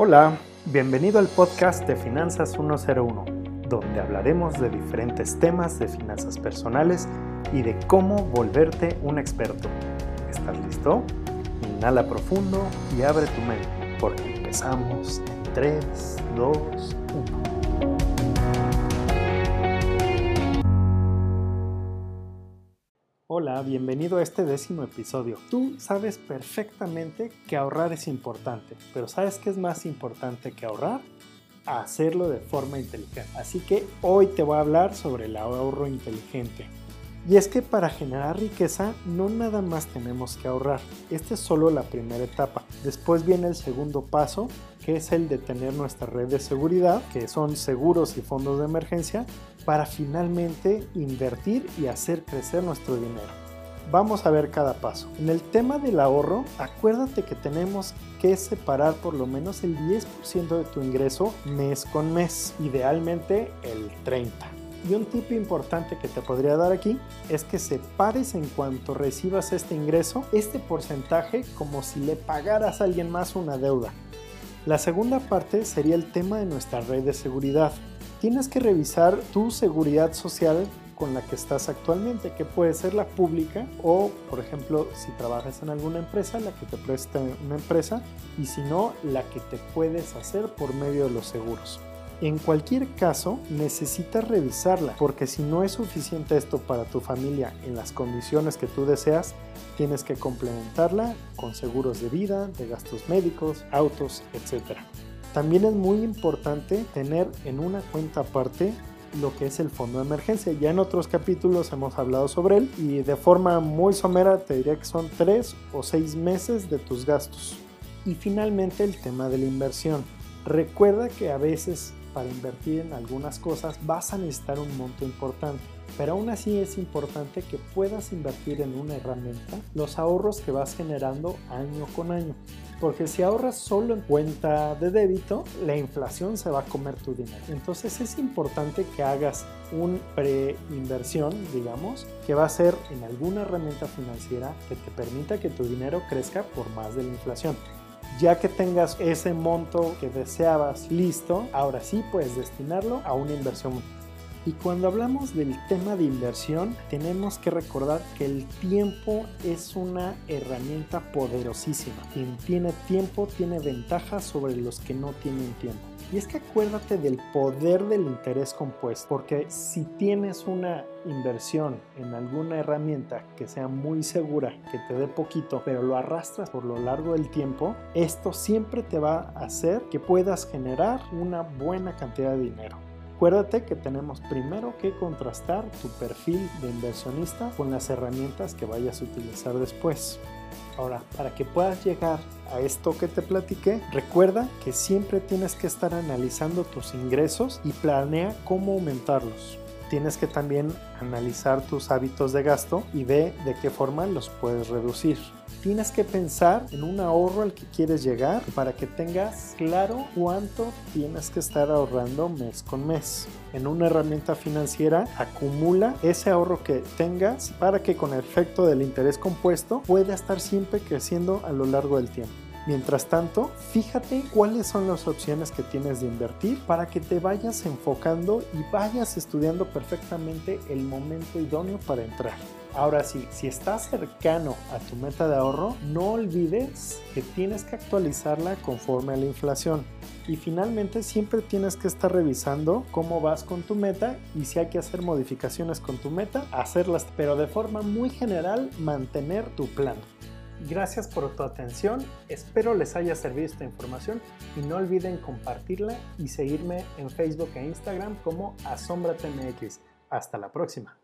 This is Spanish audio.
Hola, bienvenido al podcast de Finanzas 101, donde hablaremos de diferentes temas de finanzas personales y de cómo volverte un experto. ¿Estás listo? Inhala profundo y abre tu mente, porque empezamos en 3, 2, 1. Hola, bienvenido a este décimo episodio. Tú sabes perfectamente que ahorrar es importante, pero ¿sabes qué es más importante que ahorrar? Hacerlo de forma inteligente. Así que hoy te voy a hablar sobre el ahorro inteligente. Y es que para generar riqueza no nada más tenemos que ahorrar. Esta es solo la primera etapa. Después viene el segundo paso, que es el de tener nuestra red de seguridad, que son seguros y fondos de emergencia, para finalmente invertir y hacer crecer nuestro dinero. Vamos a ver cada paso. En el tema del ahorro, acuérdate que tenemos que separar por lo menos el 10% de tu ingreso mes con mes, idealmente el 30%. Y un tip importante que te podría dar aquí es que separes en cuanto recibas este ingreso este porcentaje como si le pagaras a alguien más una deuda. La segunda parte sería el tema de nuestra red de seguridad tienes que revisar tu seguridad social con la que estás actualmente, que puede ser la pública o, por ejemplo, si trabajas en alguna empresa, la que te presta una empresa y si no, la que te puedes hacer por medio de los seguros. En cualquier caso, necesitas revisarla, porque si no es suficiente esto para tu familia en las condiciones que tú deseas, tienes que complementarla con seguros de vida, de gastos médicos, autos, etc. También es muy importante tener en una cuenta aparte lo que es el fondo de emergencia. Ya en otros capítulos hemos hablado sobre él y de forma muy somera te diría que son tres o seis meses de tus gastos. Y finalmente el tema de la inversión. Recuerda que a veces para invertir en algunas cosas vas a necesitar un monto importante. Pero aún así es importante que puedas invertir en una herramienta los ahorros que vas generando año con año. Porque si ahorras solo en cuenta de débito, la inflación se va a comer tu dinero. Entonces es importante que hagas un preinversión, digamos, que va a ser en alguna herramienta financiera que te permita que tu dinero crezca por más de la inflación. Ya que tengas ese monto que deseabas listo, ahora sí puedes destinarlo a una inversión y cuando hablamos del tema de inversión, tenemos que recordar que el tiempo es una herramienta poderosísima. Quien tiene tiempo tiene ventajas sobre los que no tienen tiempo. Y es que acuérdate del poder del interés compuesto, porque si tienes una inversión en alguna herramienta que sea muy segura, que te dé poquito, pero lo arrastras por lo largo del tiempo, esto siempre te va a hacer que puedas generar una buena cantidad de dinero. Acuérdate que tenemos primero que contrastar tu perfil de inversionista con las herramientas que vayas a utilizar después. Ahora, para que puedas llegar a esto que te platiqué, recuerda que siempre tienes que estar analizando tus ingresos y planea cómo aumentarlos tienes que también analizar tus hábitos de gasto y ve de qué forma los puedes reducir. Tienes que pensar en un ahorro al que quieres llegar para que tengas claro cuánto tienes que estar ahorrando mes con mes. En una herramienta financiera acumula ese ahorro que tengas para que con el efecto del interés compuesto pueda estar siempre creciendo a lo largo del tiempo. Mientras tanto, fíjate cuáles son las opciones que tienes de invertir para que te vayas enfocando y vayas estudiando perfectamente el momento idóneo para entrar. Ahora sí, si estás cercano a tu meta de ahorro, no olvides que tienes que actualizarla conforme a la inflación. Y finalmente siempre tienes que estar revisando cómo vas con tu meta y si hay que hacer modificaciones con tu meta, hacerlas, pero de forma muy general mantener tu plan. Gracias por tu atención, espero les haya servido esta información y no olviden compartirla y seguirme en Facebook e Instagram como AsombraTMX. Hasta la próxima.